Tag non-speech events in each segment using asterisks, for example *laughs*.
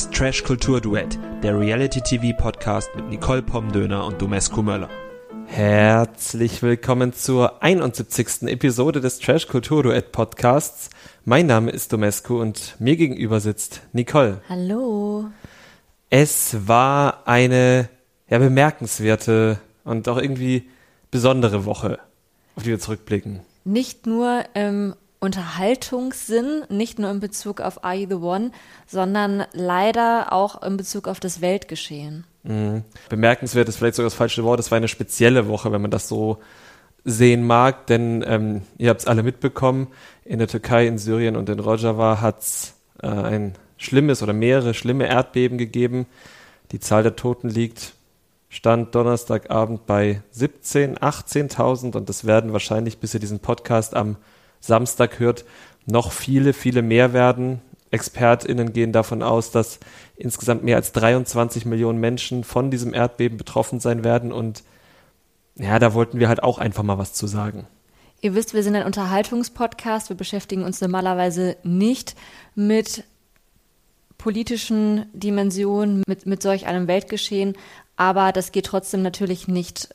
Das Trash Kultur Duett, der Reality TV Podcast mit Nicole Pomdöner und Domescu Möller. Herzlich willkommen zur 71. Episode des Trash Kultur Duett Podcasts. Mein Name ist Domescu und mir gegenüber sitzt Nicole. Hallo. Es war eine ja, bemerkenswerte und auch irgendwie besondere Woche, auf die wir zurückblicken. Nicht nur im Unterhaltungssinn, nicht nur in Bezug auf Are You the One, sondern leider auch in Bezug auf das Weltgeschehen. Mhm. Bemerkenswert ist vielleicht sogar das falsche Wort, es war eine spezielle Woche, wenn man das so sehen mag, denn ähm, ihr habt es alle mitbekommen, in der Türkei, in Syrien und in Rojava hat es äh, ein schlimmes oder mehrere schlimme Erdbeben gegeben. Die Zahl der Toten liegt Stand Donnerstagabend bei 17, 18.000 und das werden wahrscheinlich, bis ihr diesen Podcast am Samstag hört, noch viele, viele mehr werden. ExpertInnen gehen davon aus, dass insgesamt mehr als 23 Millionen Menschen von diesem Erdbeben betroffen sein werden und ja, da wollten wir halt auch einfach mal was zu sagen. Ihr wisst, wir sind ein Unterhaltungspodcast. Wir beschäftigen uns normalerweise nicht mit politischen Dimensionen, mit, mit solch einem Weltgeschehen. Aber das geht trotzdem natürlich nicht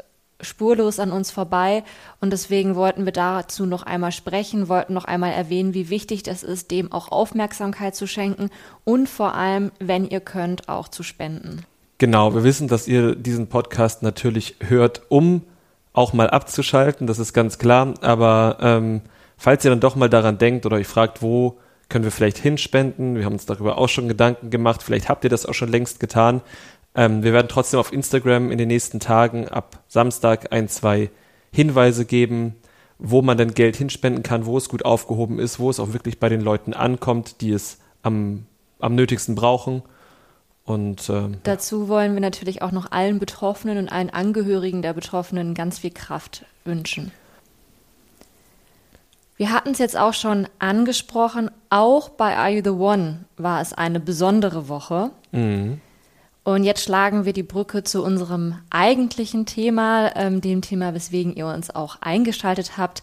spurlos an uns vorbei. Und deswegen wollten wir dazu noch einmal sprechen, wollten noch einmal erwähnen, wie wichtig das ist, dem auch Aufmerksamkeit zu schenken und vor allem, wenn ihr könnt, auch zu spenden. Genau, wir wissen, dass ihr diesen Podcast natürlich hört, um auch mal abzuschalten, das ist ganz klar. Aber ähm, falls ihr dann doch mal daran denkt oder euch fragt, wo können wir vielleicht hinspenden, wir haben uns darüber auch schon Gedanken gemacht, vielleicht habt ihr das auch schon längst getan, ähm, wir werden trotzdem auf Instagram in den nächsten Tagen ab Samstag ein, zwei Hinweise geben, wo man denn Geld hinspenden kann, wo es gut aufgehoben ist, wo es auch wirklich bei den Leuten ankommt, die es am, am nötigsten brauchen. Und ähm, dazu wollen wir natürlich auch noch allen Betroffenen und allen Angehörigen der Betroffenen ganz viel Kraft wünschen. Wir hatten es jetzt auch schon angesprochen, auch bei Are You the One war es eine besondere Woche. Mhm. Und jetzt schlagen wir die Brücke zu unserem eigentlichen Thema, ähm, dem Thema, weswegen ihr uns auch eingeschaltet habt,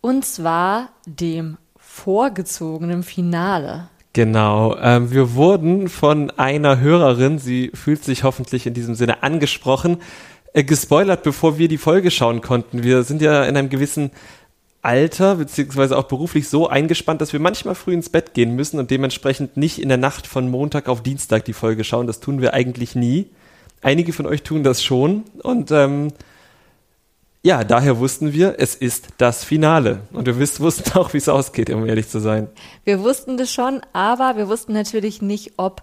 und zwar dem vorgezogenen Finale. Genau, ähm, wir wurden von einer Hörerin, sie fühlt sich hoffentlich in diesem Sinne angesprochen, äh, gespoilert, bevor wir die Folge schauen konnten. Wir sind ja in einem gewissen Alter beziehungsweise auch beruflich so eingespannt, dass wir manchmal früh ins Bett gehen müssen und dementsprechend nicht in der Nacht von Montag auf Dienstag die Folge schauen. Das tun wir eigentlich nie. Einige von euch tun das schon und ähm, ja, daher wussten wir, es ist das Finale. Und wir wussten auch, wie es ausgeht, um ehrlich zu sein. Wir wussten das schon, aber wir wussten natürlich nicht, ob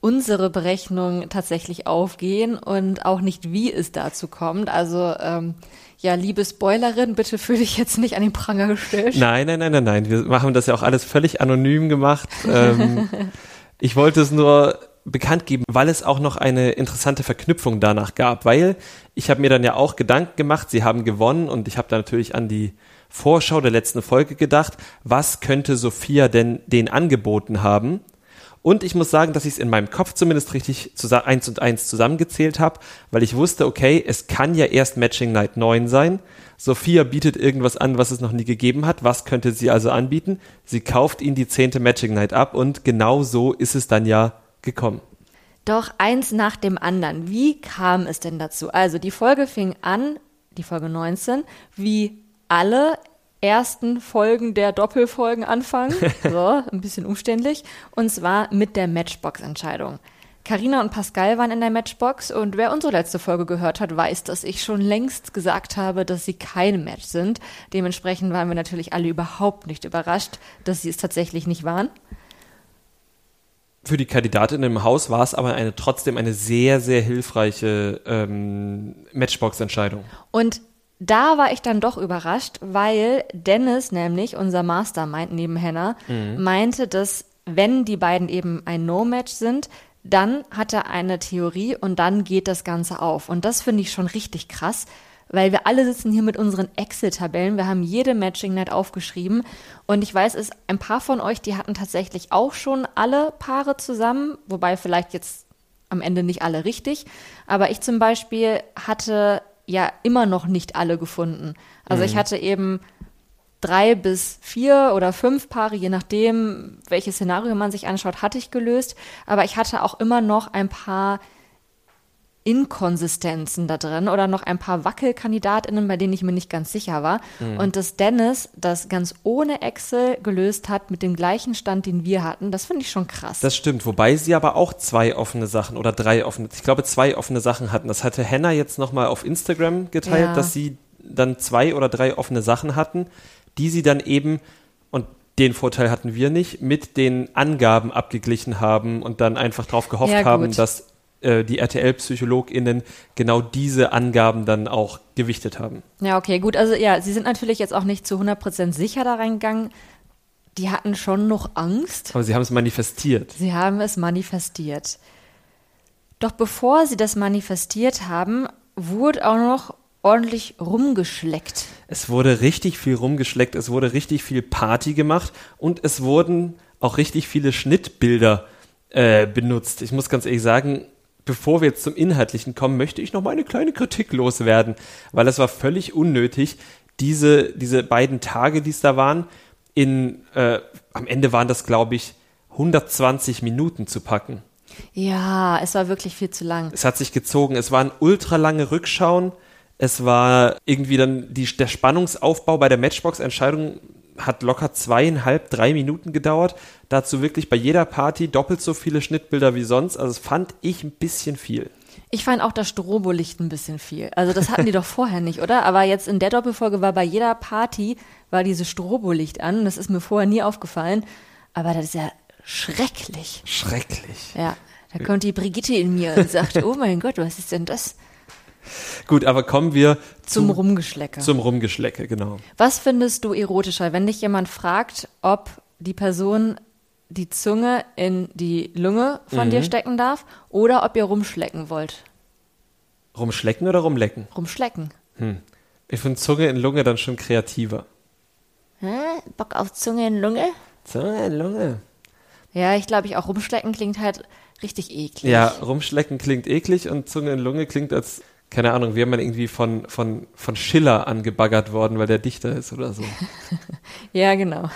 unsere Berechnungen tatsächlich aufgehen und auch nicht, wie es dazu kommt. Also ähm, ja, liebe Spoilerin, bitte fühle dich jetzt nicht an den Pranger gestellt. Nein, nein, nein, nein, nein. Wir haben das ja auch alles völlig anonym gemacht. Ähm, *laughs* ich wollte es nur bekannt geben, weil es auch noch eine interessante Verknüpfung danach gab, weil ich habe mir dann ja auch Gedanken gemacht, sie haben gewonnen und ich habe da natürlich an die Vorschau der letzten Folge gedacht, was könnte Sophia denn den angeboten haben? Und ich muss sagen, dass ich es in meinem Kopf zumindest richtig eins und eins zusammengezählt habe, weil ich wusste, okay, es kann ja erst Matching Night 9 sein. Sophia bietet irgendwas an, was es noch nie gegeben hat. Was könnte sie also anbieten? Sie kauft ihn die zehnte Matching Night ab und genau so ist es dann ja gekommen. Doch eins nach dem anderen. Wie kam es denn dazu? Also die Folge fing an, die Folge 19, wie alle ersten Folgen der Doppelfolgen anfangen. *laughs* So, ein bisschen umständlich. Und zwar mit der Matchbox-Entscheidung. Carina und Pascal waren in der Matchbox und wer unsere letzte Folge gehört hat, weiß, dass ich schon längst gesagt habe, dass sie kein Match sind. Dementsprechend waren wir natürlich alle überhaupt nicht überrascht, dass sie es tatsächlich nicht waren. Für die Kandidatin im Haus war es aber eine, trotzdem eine sehr, sehr hilfreiche ähm, Matchbox-Entscheidung. Und da war ich dann doch überrascht, weil Dennis nämlich, unser Mastermind neben Hannah, mhm. meinte, dass wenn die beiden eben ein No-Match sind, dann hat er eine Theorie und dann geht das Ganze auf. Und das finde ich schon richtig krass, weil wir alle sitzen hier mit unseren Excel-Tabellen. Wir haben jede Matching-Night aufgeschrieben. Und ich weiß, es ein paar von euch, die hatten tatsächlich auch schon alle Paare zusammen, wobei vielleicht jetzt am Ende nicht alle richtig. Aber ich zum Beispiel hatte ja immer noch nicht alle gefunden. Also mhm. ich hatte eben drei bis vier oder fünf Paare, je nachdem, welches Szenario man sich anschaut, hatte ich gelöst. Aber ich hatte auch immer noch ein paar Inkonsistenzen da drin oder noch ein paar Wackelkandidatinnen, bei denen ich mir nicht ganz sicher war. Mhm. Und dass Dennis das ganz ohne Excel gelöst hat mit dem gleichen Stand, den wir hatten, das finde ich schon krass. Das stimmt, wobei sie aber auch zwei offene Sachen oder drei offene, ich glaube zwei offene Sachen hatten. Das hatte Hannah jetzt nochmal auf Instagram geteilt, ja. dass sie dann zwei oder drei offene Sachen hatten, die sie dann eben, und den Vorteil hatten wir nicht, mit den Angaben abgeglichen haben und dann einfach darauf gehofft ja, haben, dass die RTL-PsychologInnen genau diese Angaben dann auch gewichtet haben. Ja, okay, gut. Also ja, sie sind natürlich jetzt auch nicht zu 100% sicher da reingegangen. Die hatten schon noch Angst. Aber sie haben es manifestiert. Sie haben es manifestiert. Doch bevor sie das manifestiert haben, wurde auch noch ordentlich rumgeschleckt. Es wurde richtig viel rumgeschleckt, es wurde richtig viel Party gemacht und es wurden auch richtig viele Schnittbilder äh, benutzt. Ich muss ganz ehrlich sagen, bevor wir jetzt zum Inhaltlichen kommen, möchte ich noch mal eine kleine Kritik loswerden, weil es war völlig unnötig, diese, diese beiden Tage, die es da waren, in, äh, am Ende waren das, glaube ich, 120 Minuten zu packen. Ja, es war wirklich viel zu lang. Es hat sich gezogen. Es waren ultralange Rückschauen. Es war irgendwie dann die, der Spannungsaufbau bei der Matchbox-Entscheidung hat locker zweieinhalb, drei Minuten gedauert. Dazu wirklich bei jeder Party doppelt so viele Schnittbilder wie sonst. Also das fand ich ein bisschen viel. Ich fand auch das Strobolicht ein bisschen viel. Also das hatten die *laughs* doch vorher nicht, oder? Aber jetzt in der Doppelfolge war bei jeder Party war dieses Strobolicht an. Das ist mir vorher nie aufgefallen. Aber das ist ja schrecklich. Schrecklich. Ja, da kommt die Brigitte in mir und sagt, *laughs* oh mein Gott, was ist denn das? Gut, aber kommen wir zum, zum Rumgeschlecke. Zum Rumgeschlecke, genau. Was findest du erotischer, wenn dich jemand fragt, ob die Person die Zunge in die Lunge von mhm. dir stecken darf oder ob ihr rumschlecken wollt? Rumschlecken oder rumlecken? Rumschlecken. Hm. Ich finde Zunge in Lunge dann schon kreativer. Hä? Bock auf Zunge in Lunge? Zunge in Lunge. Ja, ich glaube, ich auch rumschlecken klingt halt richtig eklig. Ja, rumschlecken klingt eklig und Zunge in Lunge klingt als keine Ahnung, wir haben man irgendwie von, von, von Schiller angebaggert worden, weil der Dichter ist oder so. *laughs* ja, genau.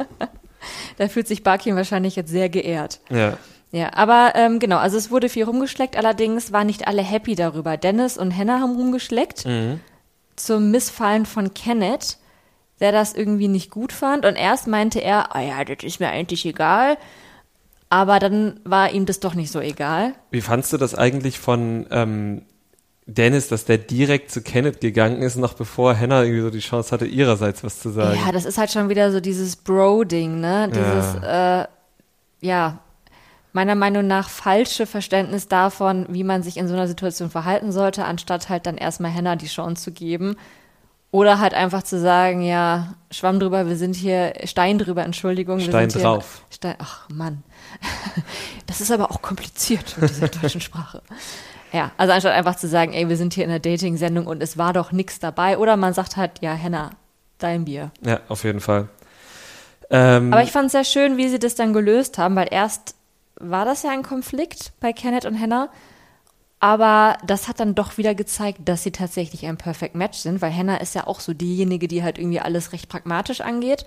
*laughs* da fühlt sich Barkin wahrscheinlich jetzt sehr geehrt. Ja. Ja, aber ähm, genau, also es wurde viel rumgeschleckt, allerdings waren nicht alle happy darüber. Dennis und Hannah haben rumgeschleckt mhm. zum Missfallen von Kenneth, der das irgendwie nicht gut fand. Und erst meinte er, oh ja, das ist mir eigentlich egal. Aber dann war ihm das doch nicht so egal. Wie fandst du das eigentlich von ähm, Dennis, dass der direkt zu Kenneth gegangen ist, noch bevor Hannah irgendwie so die Chance hatte, ihrerseits was zu sagen. Ja, das ist halt schon wieder so dieses Bro-Ding, ne? Dieses, ja. Äh, ja, meiner Meinung nach falsche Verständnis davon, wie man sich in so einer Situation verhalten sollte, anstatt halt dann erstmal Hannah die Chance zu geben. Oder halt einfach zu sagen, ja, Schwamm drüber, wir sind hier, Stein drüber, Entschuldigung. Stein drauf. Hier, Stein, ach Mann. *laughs* Das ist aber auch kompliziert mit dieser deutschen Sprache. Ja, also anstatt einfach zu sagen, ey, wir sind hier in einer Dating-Sendung und es war doch nichts dabei. Oder man sagt halt, ja, Henna, dein Bier. Ja, auf jeden Fall. Ähm, Aber ich fand es sehr schön, wie sie das dann gelöst haben, weil erst war das ja ein Konflikt bei Kenneth und Hannah. Aber das hat dann doch wieder gezeigt, dass sie tatsächlich ein Perfect Match sind, weil Hannah ist ja auch so diejenige, die halt irgendwie alles recht pragmatisch angeht.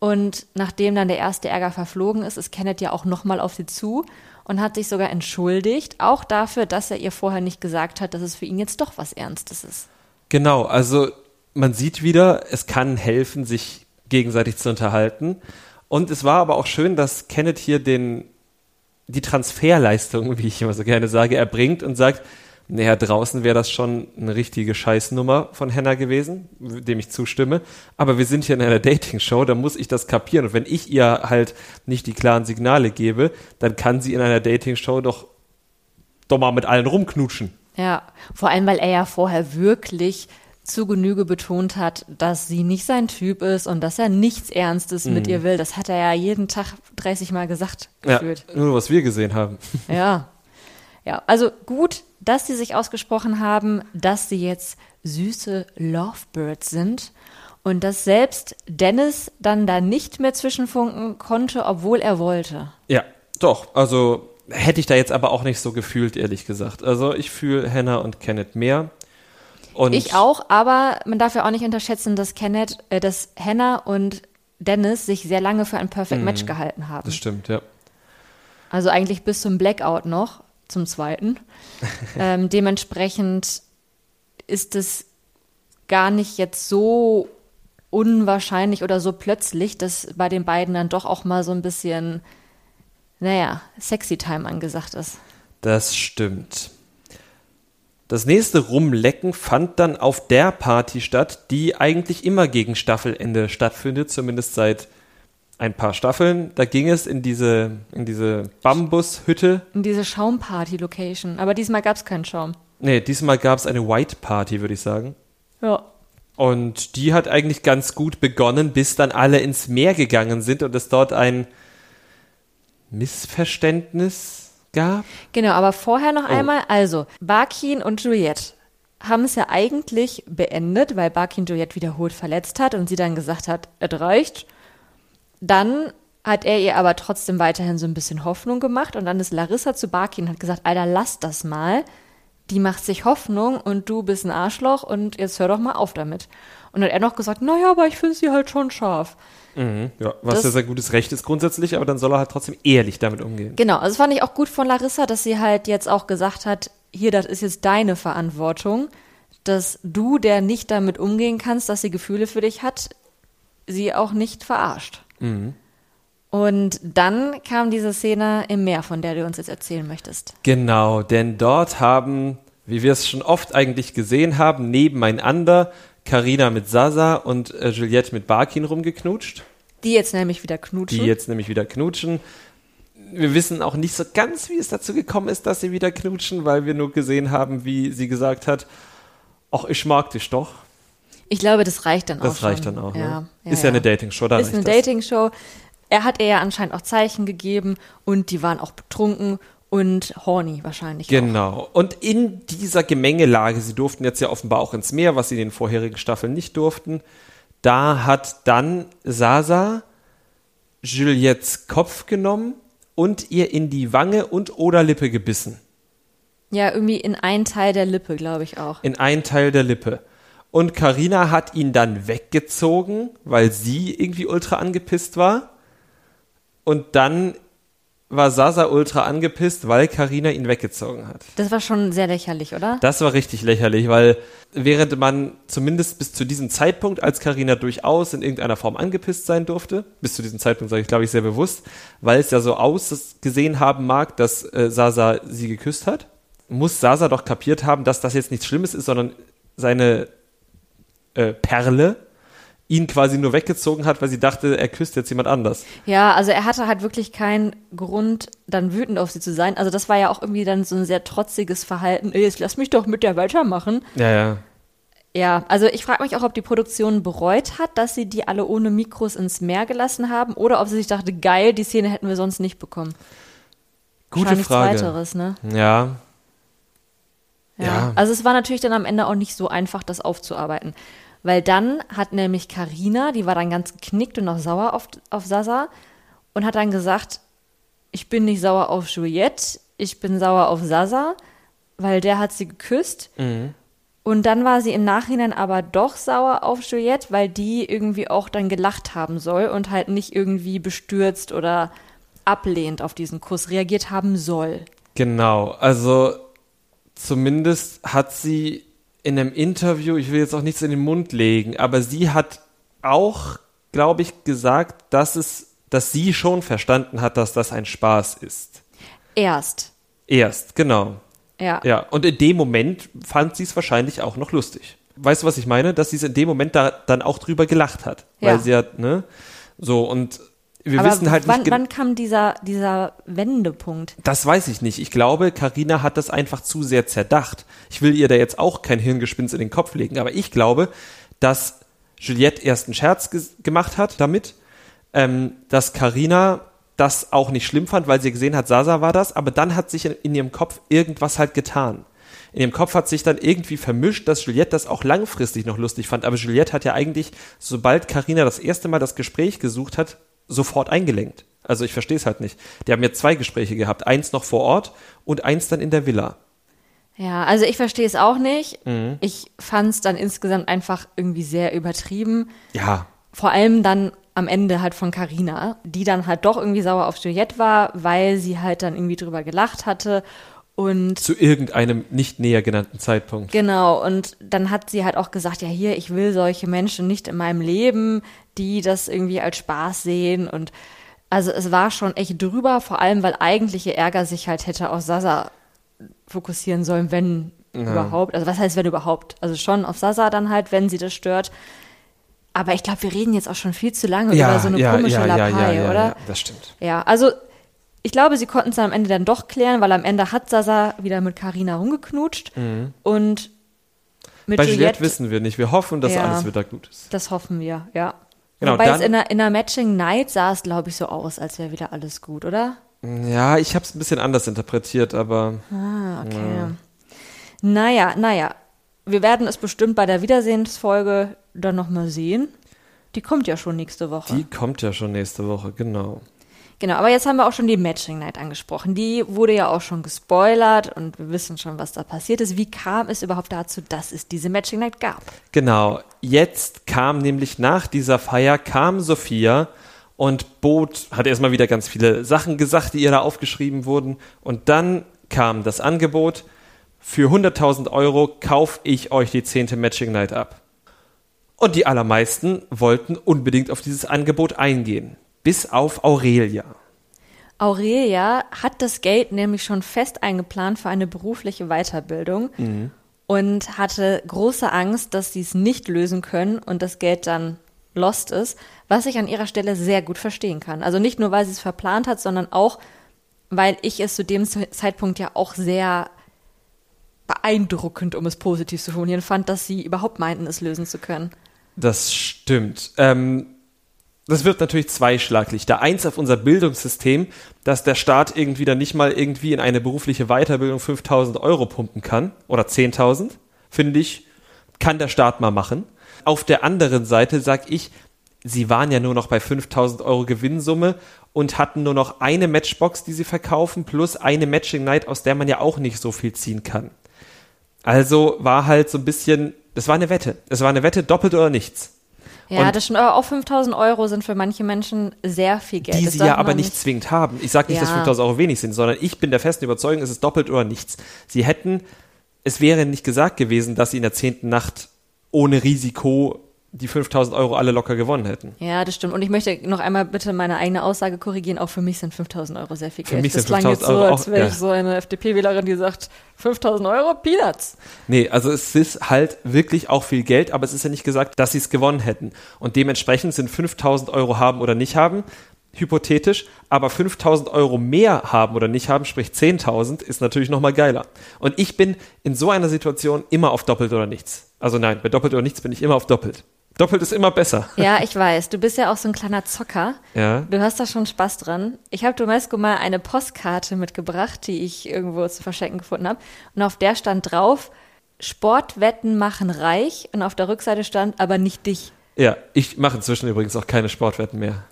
Und nachdem dann der erste Ärger verflogen ist, ist Kenneth ja auch nochmal auf sie zu und hat sich sogar entschuldigt, auch dafür, dass er ihr vorher nicht gesagt hat, dass es für ihn jetzt doch was Ernstes ist. Genau, also man sieht wieder, es kann helfen, sich gegenseitig zu unterhalten. Und es war aber auch schön, dass Kenneth hier den, die Transferleistung, *laughs* wie ich immer so gerne sage, erbringt und sagt, naja, draußen wäre das schon eine richtige Scheißnummer von Hannah gewesen, dem ich zustimme. Aber wir sind hier in einer Dating-Show, da muss ich das kapieren. Und wenn ich ihr halt nicht die klaren Signale gebe, dann kann sie in einer Dating-Show doch, doch mal mit allen rumknutschen. Ja, vor allem, weil er ja vorher wirklich zu Genüge betont hat, dass sie nicht sein Typ ist und dass er nichts Ernstes mhm. mit ihr will. Das hat er ja jeden Tag 30 Mal gesagt, gefühlt. Ja, nur was wir gesehen haben. Ja. Ja, also gut, dass sie sich ausgesprochen haben, dass sie jetzt süße Lovebirds sind und dass selbst Dennis dann da nicht mehr zwischenfunken konnte, obwohl er wollte. Ja, doch. Also hätte ich da jetzt aber auch nicht so gefühlt, ehrlich gesagt. Also ich fühle Hannah und Kenneth mehr. Und Ich auch, aber man darf ja auch nicht unterschätzen, dass Kenneth, äh, dass Hannah und Dennis sich sehr lange für ein Perfect Match gehalten haben. Das stimmt, ja. Also eigentlich bis zum Blackout noch, zum zweiten. *laughs* ähm, dementsprechend ist es gar nicht jetzt so unwahrscheinlich oder so plötzlich, dass bei den beiden dann doch auch mal so ein bisschen, naja, sexy Time angesagt ist. Das stimmt. Das nächste Rumlecken fand dann auf der Party statt, die eigentlich immer gegen Staffelende stattfindet, zumindest seit ein paar Staffeln. Da ging es in diese, in diese Bambushütte. In diese Schaumparty-Location. Aber diesmal gab es keinen Schaum. Nee, diesmal gab es eine White Party, würde ich sagen. Ja. Und die hat eigentlich ganz gut begonnen, bis dann alle ins Meer gegangen sind und es dort ein Missverständnis gab. Genau, aber vorher noch Oh. einmal, also, Barkin und Juliette haben es ja eigentlich beendet, weil Barkin Juliette wiederholt verletzt hat und sie dann gesagt hat, es reicht. Dann hat er ihr aber trotzdem weiterhin so ein bisschen Hoffnung gemacht und dann ist Larissa zu Barkin und hat gesagt, Alter, lass das mal. Die macht sich Hoffnung und du bist ein Arschloch und jetzt hör doch mal auf damit. Und dann hat er noch gesagt, naja, aber ich finde sie halt schon scharf. Ja, was Das- ja sein gutes Recht ist grundsätzlich, aber dann soll er halt trotzdem ehrlich damit umgehen. Genau, also das fand ich auch gut von Larissa, dass sie halt jetzt auch gesagt hat, hier, das ist jetzt deine Verantwortung, dass du, der nicht damit umgehen kannst, dass sie Gefühle für dich hat, sie auch nicht verarscht. Und dann kam diese Szene im Meer, von der du uns jetzt erzählen möchtest. Genau, denn dort haben, wie wir es schon oft eigentlich gesehen haben, nebeneinander Karina mit Sasa und äh, Juliette mit Barkin rumgeknutscht, Die jetzt nämlich wieder knutschen. die jetzt nämlich wieder knutschen. Wir wissen auch nicht so ganz, wie es dazu gekommen ist, dass sie wieder knutschen, weil wir nur gesehen haben, wie sie gesagt hat, ach, ich mag dich doch. Ich glaube, das reicht dann auch Das schon. reicht dann auch. Ja, ne? ja, ist ja, eine Dating-Show, da ist eine das. Dating-Show. Er hat ihr ja anscheinend auch Zeichen gegeben und die waren auch betrunken und horny wahrscheinlich auch. Genau. Und in dieser Gemengelage, sie durften jetzt ja offenbar auch ins Meer, was sie in den vorherigen Staffeln nicht durften, da hat dann Sasa Juliettes Kopf genommen und ihr in die Wange und oder Lippe gebissen. Ja, irgendwie in einen Teil der Lippe, glaube ich auch. In einen Teil der Lippe. Und Karina hat ihn dann weggezogen, weil sie irgendwie ultra angepisst war. Und dann war Sasa ultra angepisst, weil Karina ihn weggezogen hat. Das war schon sehr lächerlich, oder? Das war richtig lächerlich, weil während man zumindest bis zu diesem Zeitpunkt, als Karina durchaus in irgendeiner Form angepisst sein durfte, bis zu diesem Zeitpunkt sage ich, glaube ich, sehr bewusst, weil es ja so ausgesehen haben mag, dass äh, Sasa sie geküsst hat, muss Sasa doch kapiert haben, dass das jetzt nichts Schlimmes ist, sondern seine äh, Perle ihn quasi nur weggezogen hat, weil sie dachte, er küsst jetzt jemand anders. Ja, also er hatte halt wirklich keinen Grund, dann wütend auf sie zu sein. Also das war ja auch irgendwie dann so ein sehr trotziges Verhalten. Ey, Jetzt lass mich doch mit der weitermachen. Ja, ja. Ja, also ich frage mich auch, ob die Produktion bereut hat, dass sie die alle ohne Mikros ins Meer gelassen haben oder ob sie sich dachte, geil, die Szene hätten wir sonst nicht bekommen. Gute Frage. Zweiteres, ne? Ja, Ja. Ja. Also es war natürlich dann am Ende auch nicht so einfach, das aufzuarbeiten. Weil dann hat nämlich Karina, die war dann ganz geknickt und auch sauer auf, auf Sasa und hat dann gesagt, ich bin nicht sauer auf Juliette, ich bin sauer auf Sasa, weil der hat sie geküsst. Und dann war sie im Nachhinein aber doch sauer auf Juliette, weil die irgendwie auch dann gelacht haben soll und halt nicht irgendwie bestürzt oder ablehnend auf diesen Kuss reagiert haben soll. Genau, also zumindest hat sie in einem Interview, ich will jetzt auch nichts in den Mund legen, aber sie hat auch, glaube ich, gesagt, dass es, dass sie schon verstanden hat, dass das ein Spaß ist. Erst. Erst, genau. Ja. Ja, und in dem Moment fand sie es wahrscheinlich auch noch lustig. Weißt du, was ich meine? Dass sie es in dem Moment da dann auch drüber gelacht hat. Weil Ja. sie hat, ne? So, und wir Aber wissen halt wann, nicht wann kam dieser, dieser Wendepunkt? Das weiß ich nicht. Ich glaube, Karina hat das einfach zu sehr zerdacht. Ich will ihr da jetzt auch kein Hirngespinst in den Kopf legen, aber ich glaube, dass Juliette erst einen Scherz gemacht hat damit, ähm, dass Karina das auch nicht schlimm fand, weil sie gesehen hat, Sasa war das, aber dann hat sich in, in ihrem Kopf irgendwas halt getan. In ihrem Kopf hat sich dann irgendwie vermischt, dass Juliette das auch langfristig noch lustig fand, aber Juliette hat ja eigentlich, sobald Karina das erste Mal das Gespräch gesucht hat, sofort eingelenkt. Also ich verstehe es halt nicht. Die haben jetzt zwei Gespräche gehabt, eins noch vor Ort und eins dann in der Villa. Ja, also ich verstehe es auch nicht. Mhm. Ich fand es dann insgesamt einfach irgendwie sehr übertrieben. Ja, Vor allem dann am Ende halt von Carina, die dann halt doch irgendwie sauer auf Juliette war, weil sie halt dann irgendwie drüber gelacht hatte. Und zu irgendeinem nicht näher genannten Zeitpunkt. Genau, und dann hat sie halt auch gesagt, ja hier, ich will solche Menschen nicht in meinem Leben, die das irgendwie als Spaß sehen und also es war schon echt drüber, vor allem weil eigentlich ihr Ärger sich halt hätte auf Sasa fokussieren sollen, wenn überhaupt. Also was heißt wenn überhaupt? Also schon auf Sasa dann halt, wenn sie das stört. Aber ich glaube, wir reden jetzt auch schon viel zu lange über so eine komische Lappei, oder? ja, das stimmt. Ja, also ich glaube, sie konnten es dann am Ende dann doch klären, weil am Ende hat Sasa wieder mit Carina rumgeknutscht und mit Mhm. Bei Juliette Juliette, wissen wir nicht. Wir hoffen, dass Ja. alles wieder gut ist. das hoffen wir, ja. Genau, Wobei dann- es in der, in der Matching Night sah es, glaube ich, so aus, als wäre wieder alles gut, oder? Ja, ich habe es ein bisschen anders interpretiert, aber Ah, okay. Naja, naja. Wir werden es bestimmt bei der Wiedersehensfolge dann nochmal sehen. Die kommt ja schon nächste Woche. die kommt ja schon nächste Woche, genau. Genau, aber jetzt haben wir auch schon die Matching Night angesprochen. Die wurde ja auch schon gespoilert und wir wissen schon, was da passiert ist. Wie kam es überhaupt dazu, dass es diese Matching Night gab? Genau, jetzt kam nämlich nach dieser Feier, kam Sophia und bot, hat erstmal wieder ganz viele Sachen gesagt, die ihr da aufgeschrieben wurden. Und dann kam das Angebot, für 100.000 Euro kaufe ich euch die zehnte Matching Night ab. Und die allermeisten wollten unbedingt auf dieses Angebot eingehen. Bis auf Aurelia. Aurelia hat das Geld nämlich schon fest eingeplant für eine berufliche Weiterbildung und hatte große Angst, dass sie es nicht lösen können und das Geld dann lost ist, was ich an ihrer Stelle sehr gut verstehen kann. Also nicht nur, weil sie es verplant hat, sondern auch, weil ich es zu dem Zeitpunkt ja auch sehr beeindruckend, um es positiv zu formulieren, fand, dass sie überhaupt meinten, es lösen zu können. Das stimmt. Ähm, das wird natürlich zweischlaglich. Da eins auf unser Bildungssystem, dass der Staat irgendwie dann nicht mal irgendwie in eine berufliche Weiterbildung 5000 Euro pumpen kann oder 10.000, finde ich, kann der Staat mal machen. Auf der anderen Seite sag ich, sie waren ja nur noch bei 5000 Euro Gewinnsumme und hatten nur noch eine Matchbox, die sie verkaufen, plus eine Matching Night, aus der man ja auch nicht so viel ziehen kann. Also war halt so ein bisschen, das war eine Wette. Es war eine Wette, doppelt oder nichts. Ja, Und- das schon, aber auch 5000 Euro sind für manche Menschen sehr viel Geld. die Das sie ja aber nicht zwingend haben. Ich sage nicht, dass Ja. 5000 Euro wenig sind, sondern ich bin der festen Überzeugung, es ist doppelt oder nichts. Sie hätten, es wäre nicht gesagt gewesen, dass sie in der zehnten Nacht ohne Risiko die 5000 Euro alle locker gewonnen hätten. Ja, das stimmt. Und ich möchte noch einmal bitte meine eigene Aussage korrigieren. Auch für mich sind 5000 Euro sehr viel Für Geld. mich das sind klang 5000 jetzt so, Euro als wäre ja. ich so eine FDP-Wählerin, die sagt, 5000 Euro, Peanuts. Nee, also es ist halt wirklich auch viel Geld, aber es ist ja nicht gesagt, dass sie es gewonnen hätten. Und dementsprechend sind 5000 Euro haben oder nicht haben, hypothetisch, aber 5000 Euro mehr haben oder nicht haben, sprich 10.000, ist natürlich nochmal geiler. Und ich bin in so einer Situation immer auf doppelt oder nichts. Also nein, bei doppelt oder nichts bin ich immer auf doppelt. Doppelt ist immer besser. *laughs* Ja, ich weiß. Du bist ja auch so ein kleiner Zocker. Ja. Du hast da schon Spaß dran. Ich habe Domesco mal eine Postkarte mitgebracht, die ich irgendwo zu verschenken gefunden habe. Und auf der stand drauf, Sportwetten machen reich. Und auf der Rückseite stand, aber nicht dich. Ja, ich mache inzwischen übrigens auch keine Sportwetten mehr.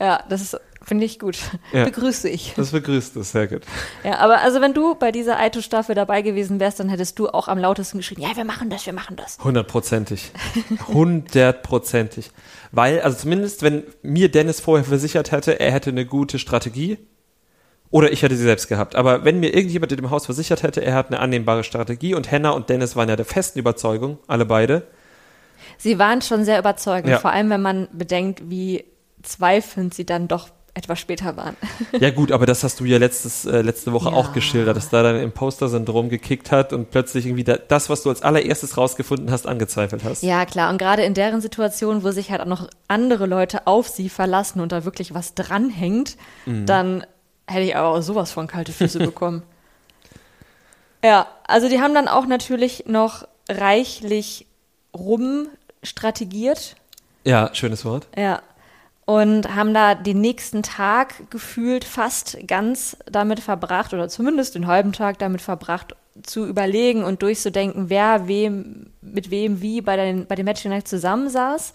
Ja, das ist, finde ich gut. Ja. Begrüße ich. Das begrüßt es, sehr gut. Ja, aber also wenn du bei dieser Aito-Staffel dabei gewesen wärst, dann hättest du auch am lautesten geschrien, ja, wir machen das, wir machen das. Hundertprozentig. Hundertprozentig. Weil, also zumindest, wenn mir Dennis vorher versichert hätte, er hätte eine gute Strategie, oder ich hätte sie selbst gehabt. Aber wenn mir irgendjemand in dem Haus versichert hätte, er hat eine annehmbare Strategie und Henna und Dennis waren ja der festen Überzeugung, alle beide. Sie waren schon sehr überzeugend, Ja. vor allem wenn man bedenkt, wie zweifelnd sie dann doch etwas später waren. Ja gut, aber das hast du ja letztes, äh, letzte Woche Ja. auch geschildert, dass da dein Imposter-Syndrom gekickt hat und plötzlich irgendwie da, das, was du als allererstes rausgefunden hast, angezweifelt hast. Ja, klar. Und gerade in deren Situation, wo sich halt auch noch andere Leute auf sie verlassen und da wirklich was dranhängt, dann hätte ich aber auch sowas von kalte Füße *laughs* bekommen. Ja, also die haben dann auch natürlich noch reichlich rumstrategiert. Ja, schönes Wort. Ja. Und haben da den nächsten Tag gefühlt fast ganz damit verbracht, oder zumindest den halben Tag damit verbracht, zu überlegen und durchzudenken, wer wem, mit wem wie bei den, bei den Matching Night zusammensaß.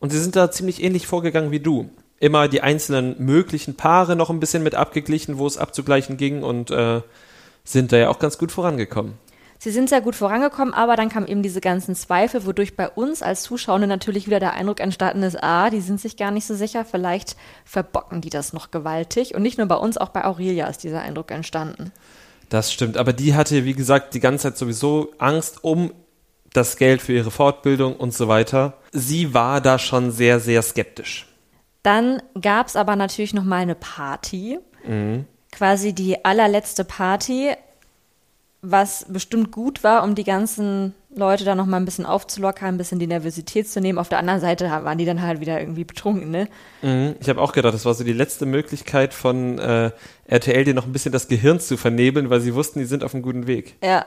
Und sie sind da ziemlich ähnlich vorgegangen wie du. Immer die einzelnen möglichen Paare noch ein bisschen mit abgeglichen, wo es abzugleichen ging und äh, sind da ja auch ganz gut vorangekommen. Sie sind sehr gut vorangekommen, aber dann kamen eben diese ganzen Zweifel, wodurch bei uns als Zuschauende natürlich wieder der Eindruck entstanden ist, ah, die sind sich gar nicht so sicher, vielleicht verbocken die das noch gewaltig. Und nicht nur bei uns, auch bei Aurelia ist dieser Eindruck entstanden. Das stimmt, aber die hatte, wie gesagt, die ganze Zeit sowieso Angst um das Geld für ihre Fortbildung und so weiter. Sie war da schon sehr, sehr skeptisch. Dann gab es aber natürlich noch mal eine Party, mhm. quasi die allerletzte Party, was bestimmt gut war, um die ganzen Leute da noch mal ein bisschen aufzulockern, ein bisschen die Nervosität zu nehmen. Auf der anderen Seite waren die dann halt wieder irgendwie betrunken, ne? Mhm. Ich habe auch gedacht, das war so die letzte Möglichkeit von äh, RTL, dir noch ein bisschen das Gehirn zu vernebeln, weil sie wussten, die sind auf einem guten Weg. Ja.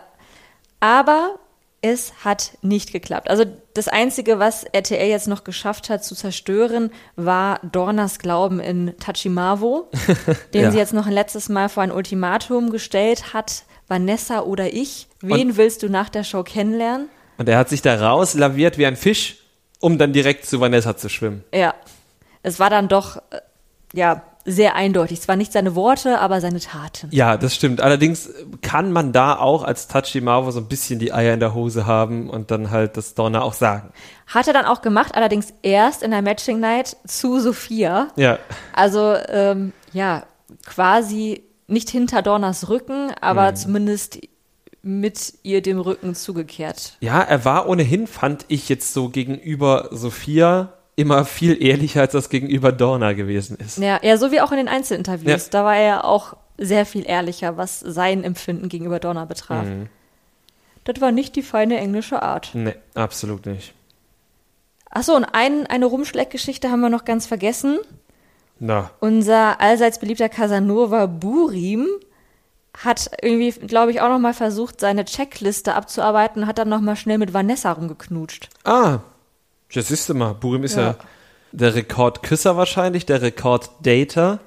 Aber es hat nicht geklappt. Also das Einzige, was RTL jetzt noch geschafft hat zu zerstören, war Dornas Glauben in Tachimavo, *laughs* den ja. sie jetzt noch ein letztes Mal vor ein Ultimatum gestellt hat. Vanessa oder ich, wen und, willst du nach der Show kennenlernen? Und er hat sich da rauslaviert wie ein Fisch, um dann direkt zu Vanessa zu schwimmen. Ja, es war dann doch, äh, ja, sehr eindeutig. Zwar nicht seine Worte, aber seine Taten. Ja, das stimmt. Allerdings kann man da auch als Tachi Marvo so ein bisschen die Eier in der Hose haben und dann halt das Donner auch sagen. Hat er dann auch gemacht, allerdings erst in der Matching Night zu Sophia. Ja. Also, ähm, ja, quasi nicht hinter Dornas Rücken, aber mhm. zumindest mit ihr dem Rücken zugekehrt. Ja, er war ohnehin, fand ich jetzt so gegenüber Sophia immer viel ehrlicher, als das gegenüber Dorna gewesen ist. Ja, ja, so wie auch in den Einzelinterviews. Ja. Da war er auch sehr viel ehrlicher, was sein Empfinden gegenüber Dorna betraf. Mhm. Das war nicht die feine englische Art. Nee, absolut nicht. Achso, und ein, eine Rumschleckgeschichte haben wir noch ganz vergessen. Na. Unser allseits beliebter Casanova Burim hat irgendwie, glaube ich, auch noch mal versucht, seine Checkliste abzuarbeiten und hat dann noch mal schnell mit Vanessa rumgeknutscht. Ah, ja, siehst du mal, Burim ist ja, ja der Rekordküsser wahrscheinlich, der Rekorddater.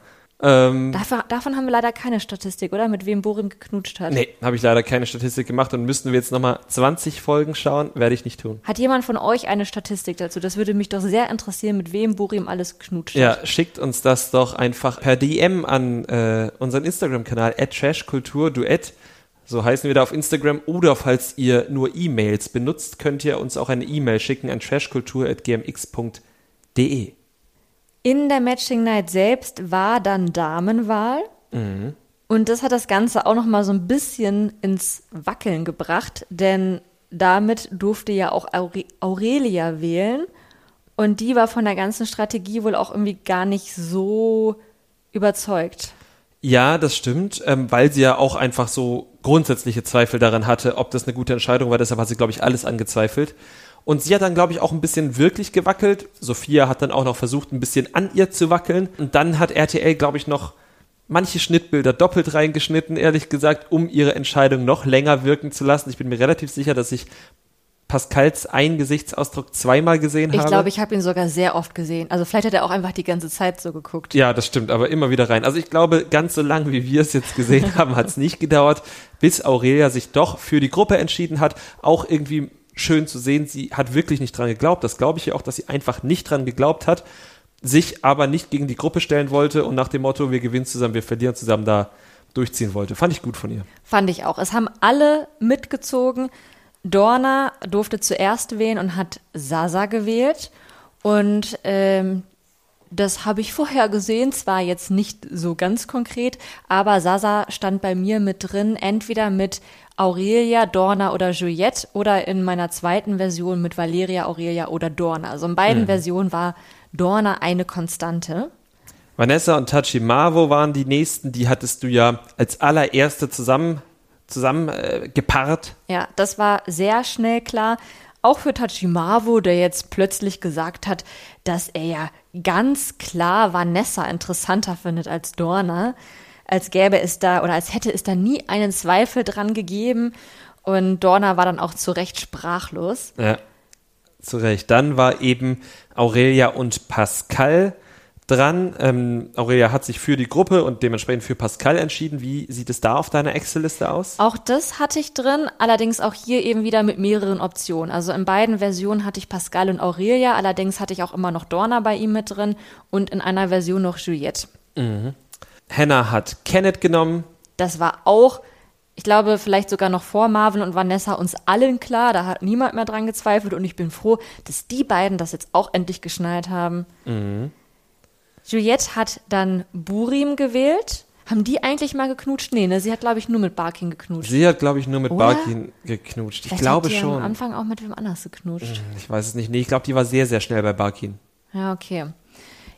Ähm, davon, davon, haben wir leider keine Statistik, oder? Mit wem Burim geknutscht hat. Nee, habe ich leider keine Statistik gemacht und müssten wir jetzt nochmal 20 Folgen schauen, werde ich nicht tun. Hat jemand von euch eine Statistik dazu? Das würde mich doch sehr interessieren, mit wem Burim alles geknutscht hat. Ja, schickt uns das doch einfach per DM an äh, unseren Instagram-Kanal, trashkulturduett. So heißen wir da auf Instagram. Oder falls ihr nur E-Mails benutzt, könnt ihr uns auch eine E-Mail schicken an trashkultur.gmx.de. In der Matching Night selbst war dann Damenwahl. Mhm. Und das hat das Ganze auch noch mal so ein bisschen ins Wackeln gebracht, denn damit durfte ja auch Aure Aurelia wählen. Und die war von der ganzen Strategie wohl auch irgendwie gar nicht so überzeugt. Ja, das stimmt, ähm, weil sie ja auch einfach so grundsätzliche Zweifel daran hatte, ob das eine gute Entscheidung war. Deshalb hat sie, glaube ich, alles angezweifelt. Und sie hat dann, glaube ich, auch ein bisschen wirklich gewackelt. Sophia hat dann auch noch versucht, ein bisschen an ihr zu wackeln. Und dann hat RTL, glaube ich, noch manche Schnittbilder doppelt reingeschnitten, ehrlich gesagt, um ihre Entscheidung noch länger wirken zu lassen. Ich bin mir relativ sicher, dass ich Pascals einen Gesichtsausdruck zweimal gesehen ich habe. Ich glaube, ich habe ihn sogar sehr oft gesehen. Also vielleicht hat er auch einfach die ganze Zeit so geguckt. Ja, das stimmt, aber immer wieder rein. Also ich glaube, ganz so lange, wie wir es jetzt gesehen *laughs* haben, hat es nicht gedauert, bis Aurelia sich doch für die Gruppe entschieden hat. Auch irgendwie schön zu sehen, sie hat wirklich nicht dran geglaubt. Das glaube ich ja auch, dass sie einfach nicht dran geglaubt hat, sich aber nicht gegen die Gruppe stellen wollte und nach dem Motto, wir gewinnen zusammen, wir verlieren zusammen da durchziehen wollte. Fand ich gut von ihr. Fand ich auch. Es haben alle mitgezogen. Dorna durfte zuerst wählen und hat Sasa gewählt. Und ähm, das habe ich vorher gesehen, zwar jetzt nicht so ganz konkret, aber Sasa stand bei mir mit drin, entweder mit Aurelia, Dorna oder Juliette oder in meiner zweiten Version mit Valeria, Aurelia oder Dorna. Also in beiden mhm. Versionen war Dorna eine Konstante. Vanessa und Tachimavo waren die nächsten, die hattest du ja als allererste zusammen zusammen äh, gepaart. Ja, das war sehr schnell klar. Auch für Tachimavo, der jetzt plötzlich gesagt hat, dass er ja ganz klar Vanessa interessanter findet als Dorna. Als gäbe es da oder als hätte es da nie einen Zweifel dran gegeben. Und Dorna war dann auch zu Recht sprachlos. Ja, zu Recht. Dann war eben Aurelia und Pascal dran. Ähm, Aurelia hat sich für die Gruppe und dementsprechend für Pascal entschieden. Wie sieht es da auf deiner Excel-Liste aus? Auch das hatte ich drin, allerdings auch hier eben wieder mit mehreren Optionen. Also in beiden Versionen hatte ich Pascal und Aurelia, allerdings hatte ich auch immer noch Dorna bei ihm mit drin und in einer Version noch Juliette. Mhm. Hannah hat Kenneth genommen. Das war auch ich glaube, vielleicht sogar noch vor Marvin und Vanessa uns allen klar. Da hat niemand mehr dran gezweifelt und ich bin froh, dass die beiden das jetzt auch endlich geschnallt haben. Mhm. Juliette hat dann Burim gewählt. Haben die eigentlich mal geknutscht? Nee, ne? Sie hat, glaube ich, nur mit Barkin geknutscht. Sie hat, glaube ich, nur mit Oder? Barkin geknutscht. Ich Vielleicht glaube hat die schon. am Anfang auch mit wem anders geknutscht. Ich weiß es nicht. Nee, ich glaube, die war sehr, sehr schnell bei Barkin. Ja, okay.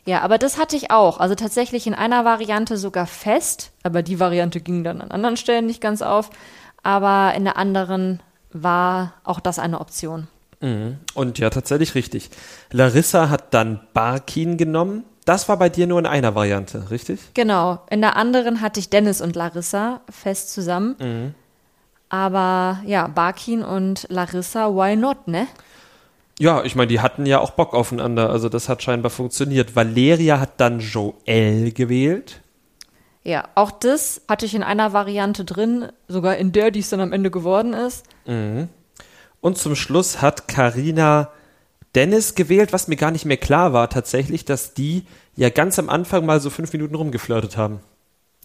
Ja, aber das hatte ich auch. Also tatsächlich in einer Variante sogar fest, aber die Variante ging dann an anderen Stellen nicht ganz auf. Aber in der anderen war auch das eine Option. Und ja, tatsächlich richtig. Larissa hat dann Barkin genommen. Das war bei dir nur in einer Variante, richtig? Genau. In der anderen hatte ich Dennis und Larissa fest zusammen. Aber ja, Barkin und Larissa, why not, ne? Ja, ich meine, die hatten ja auch Bock aufeinander. Also das hat scheinbar funktioniert. Valeria hat dann Joel gewählt. Ja, auch das hatte ich in einer Variante drin, sogar in der, die es dann am Ende geworden ist. Und zum Schluss hat Karina Dennis gewählt, was mir gar nicht mehr klar war tatsächlich, dass die ja ganz am Anfang mal so fünf Minuten rumgeflirtet haben.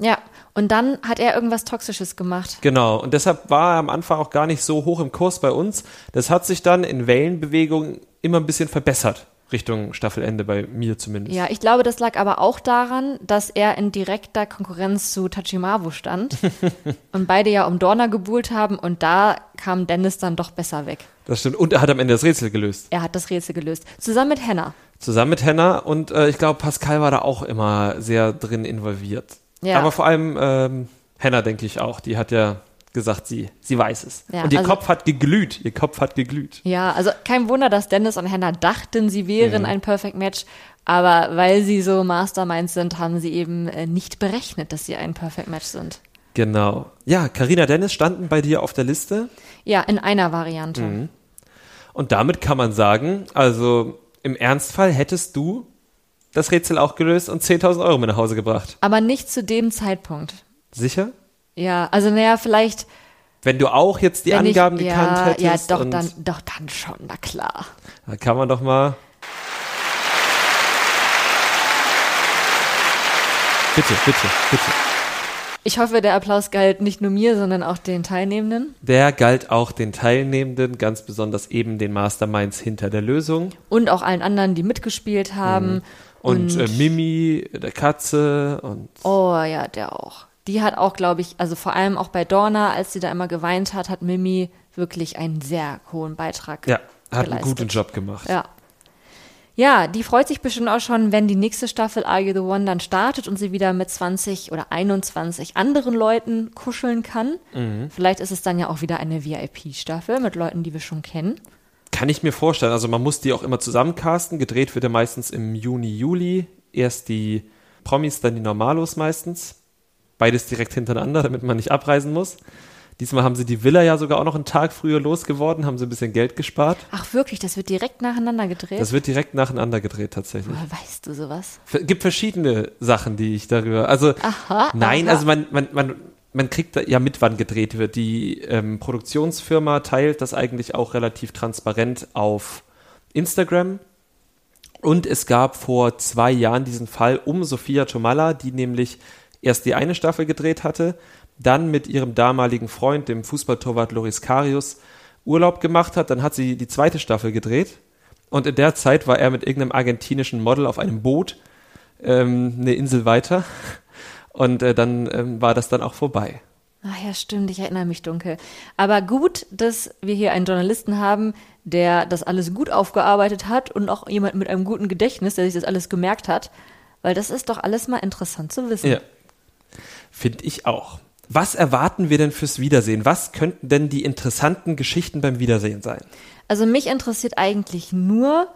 Ja, und dann hat er irgendwas Toxisches gemacht. Genau, und deshalb war er am Anfang auch gar nicht so hoch im Kurs bei uns. Das hat sich dann in Wellenbewegungen immer ein bisschen verbessert, Richtung Staffelende bei mir zumindest. Ja, ich glaube, das lag aber auch daran, dass er in direkter Konkurrenz zu Tachimavu stand *laughs* und beide ja um Dorna gebuhlt haben und da kam Dennis dann doch besser weg. Das stimmt. Und er hat am Ende das Rätsel gelöst. Er hat das Rätsel gelöst. Zusammen mit Henna. Zusammen mit Henna und äh, ich glaube, Pascal war da auch immer sehr drin involviert. Ja. Aber vor allem ähm, Henna, denke ich auch. Die hat ja gesagt, sie, sie weiß es. Ja, und ihr also- Kopf hat geglüht. Ihr Kopf hat geglüht. Ja, also kein Wunder, dass Dennis und Henna dachten, sie wären ein Perfect Match, aber weil sie so Masterminds sind, haben sie eben äh, nicht berechnet, dass sie ein Perfect Match sind. Genau. Ja, Karina Dennis standen bei dir auf der Liste. Ja, in einer Variante. Mhm. Und damit kann man sagen, also im Ernstfall hättest du das Rätsel auch gelöst und 10.000 Euro mit nach Hause gebracht. Aber nicht zu dem Zeitpunkt. Sicher? Ja, also naja, vielleicht. Wenn du auch jetzt die Angaben ich, gekannt ja, hättest. Ja, doch und dann, doch dann schon, na klar. Da kann man doch mal. Bitte, bitte, bitte. Ich hoffe, der Applaus galt nicht nur mir, sondern auch den Teilnehmenden Der galt auch den Teilnehmenden, ganz besonders eben den Masterminds hinter der Lösung. und auch allen anderen, die mitgespielt haben. Mhm. Und, äh, Mimi, der Katze und Oh ja, der auch. Die hat auch, glaube ich, also vor allem auch bei Dorna, als sie da immer geweint hat, hat Mimi wirklich einen sehr hohen Beitrag. ja, hat einen geleistet. guten Job gemacht. Ja. Ja, die freut sich bestimmt auch schon, wenn die nächste Staffel Are You the One dann startet und sie wieder mit 20 oder 21 anderen Leuten kuscheln kann. Mhm. Vielleicht ist es dann ja auch wieder eine VIP-Staffel mit Leuten, die wir schon kennen. Kann ich mir vorstellen. Also man muss die auch immer zusammencasten. Gedreht wird ja meistens im Juni, Juli. Erst die Promis, dann die Normalos meistens. Beides direkt hintereinander, damit man nicht abreisen muss. Diesmal haben sie die Villa ja sogar auch noch einen Tag früher losgeworden, haben sie ein bisschen Geld gespart. Ach wirklich, das wird direkt nacheinander gedreht? Das wird direkt nacheinander gedreht tatsächlich. Woher weißt du sowas? Es gibt verschiedene Sachen, die ich darüber. Also Aha, nein, aha. also man, man, man, man kriegt ja mit, wann gedreht wird. Die ähm, Produktionsfirma teilt das eigentlich auch relativ transparent auf Instagram. Und es gab vor zwei Jahren diesen Fall um Sophia Tomalla, die nämlich erst die eine Staffel gedreht hatte, dann mit ihrem damaligen Freund, dem Fußballtorwart Loris Karius, Urlaub gemacht hat. Dann hat sie die zweite Staffel gedreht. Und in der Zeit war er mit irgendeinem argentinischen Model auf einem Boot ähm, eine Insel weiter. Und äh, dann ähm, war das dann auch vorbei. Ach ja, stimmt, ich erinnere mich dunkel. Aber gut, dass wir hier einen Journalisten haben, der das alles gut aufgearbeitet hat und auch jemand mit einem guten Gedächtnis, der sich das alles gemerkt hat. Weil das ist doch alles mal interessant zu wissen. Ja. Finde ich auch. Was erwarten wir denn fürs Wiedersehen? Was könnten denn die interessanten Geschichten beim Wiedersehen sein? Also mich interessiert eigentlich nur,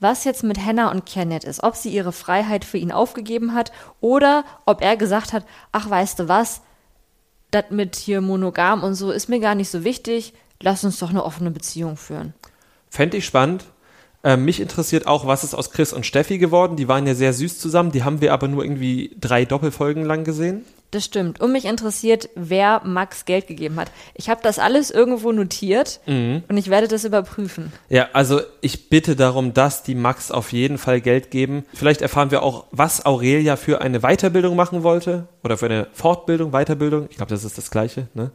was jetzt mit Hannah und Kenneth ist. Ob sie ihre Freiheit für ihn aufgegeben hat oder ob er gesagt hat, ach weißt du was, das mit hier monogam und so ist mir gar nicht so wichtig, lass uns doch eine offene Beziehung führen. Fände ich spannend. Ähm, mich interessiert auch, was ist aus Chris und Steffi geworden. Die waren ja sehr süß zusammen. Die haben wir aber nur irgendwie drei Doppelfolgen lang gesehen. Das stimmt. Und mich interessiert, wer Max Geld gegeben hat. Ich habe das alles irgendwo notiert und ich werde das überprüfen. Ja, also ich bitte darum, dass die Max auf jeden Fall Geld geben. Vielleicht erfahren wir auch, was Aurelia für eine Weiterbildung machen wollte oder für eine Fortbildung, Weiterbildung. Ich glaube, das ist das Gleiche, ne?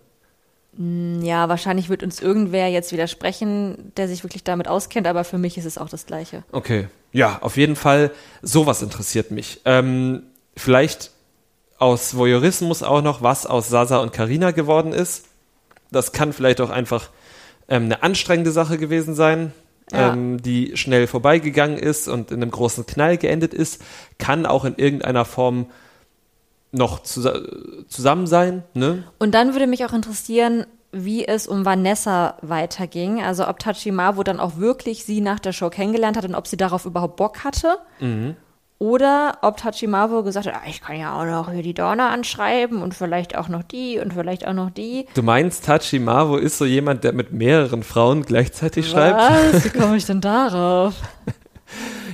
Ja, wahrscheinlich wird uns irgendwer jetzt widersprechen, der sich wirklich damit auskennt, aber für mich ist es auch das Gleiche. Okay. Ja, auf jeden Fall, sowas interessiert mich. Ähm, vielleicht aus Voyeurismus auch noch, was aus Sasa und Karina geworden ist. Das kann vielleicht auch einfach ähm, eine anstrengende Sache gewesen sein, Ja. ähm, die schnell vorbeigegangen ist und in einem großen Knall geendet ist. Kann auch in irgendeiner Form noch zusa zusammen sein. Ne? Und dann würde mich auch interessieren, wie es um Vanessa weiterging. Also ob Tachimawo dann auch wirklich sie nach der Show kennengelernt hat und ob sie darauf überhaupt Bock hatte. Oder ob Tachimawo gesagt hat, ah, ich kann ja auch noch hier die Dorna anschreiben und vielleicht auch noch die und vielleicht auch noch die. Du meinst, Tachimawo ist so jemand, der mit mehreren Frauen gleichzeitig schreibt? Was? *laughs* Wie komme ich denn darauf?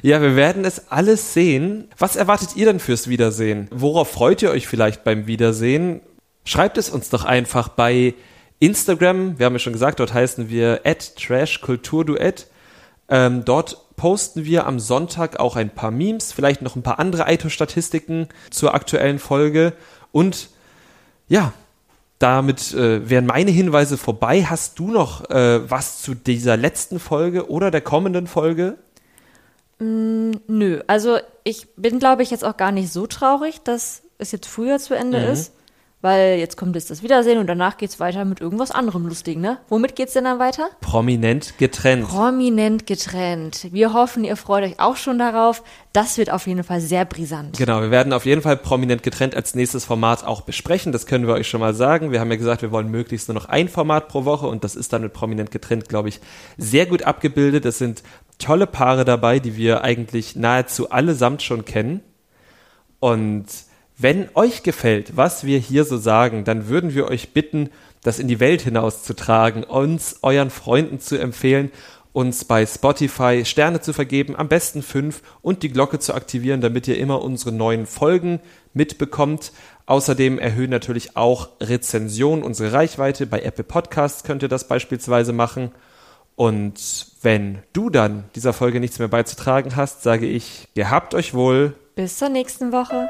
Ja, wir werden es alles sehen. Was erwartet ihr denn fürs Wiedersehen? Worauf freut ihr euch vielleicht beim Wiedersehen? Schreibt es uns doch einfach bei Instagram. Wir haben ja schon gesagt, dort heißen wir @trashkulturduett. Ähm, dort posten wir am Sonntag auch ein paar Memes, vielleicht noch ein paar andere Aito-Statistiken zur aktuellen Folge. Und ja, damit äh, wären meine Hinweise vorbei. Hast du noch äh, was zu dieser letzten Folge oder der kommenden Folge? Nö, also ich bin, glaube ich, jetzt auch gar nicht so traurig, dass es jetzt früher zu Ende ist. Weil jetzt kommt jetzt das Wiedersehen und danach geht's weiter mit irgendwas anderem Lustigen, ne? Womit geht's denn dann weiter? Prominent getrennt. Prominent getrennt. Wir hoffen, ihr freut euch auch schon darauf. Das wird auf jeden Fall sehr brisant. Genau, wir werden auf jeden Fall prominent getrennt als nächstes Format auch besprechen. Das können wir euch schon mal sagen. Wir haben ja gesagt, wir wollen möglichst nur noch ein Format pro Woche und das ist dann mit prominent getrennt, glaube ich, sehr gut abgebildet. Es sind tolle Paare dabei, die wir eigentlich nahezu allesamt schon kennen. Und wenn euch gefällt, was wir hier so sagen, dann würden wir euch bitten, das in die Welt hinauszutragen, uns euren Freunden zu empfehlen, uns bei Spotify Sterne zu vergeben, am besten fünf und die Glocke zu aktivieren, damit ihr immer unsere neuen Folgen mitbekommt. Außerdem erhöhen natürlich auch Rezensionen unsere Reichweite. Bei Apple Podcasts könnt ihr das beispielsweise machen. Und wenn du dann dieser Folge nichts mehr beizutragen hast, sage ich, gehabt euch wohl. Bis zur nächsten Woche.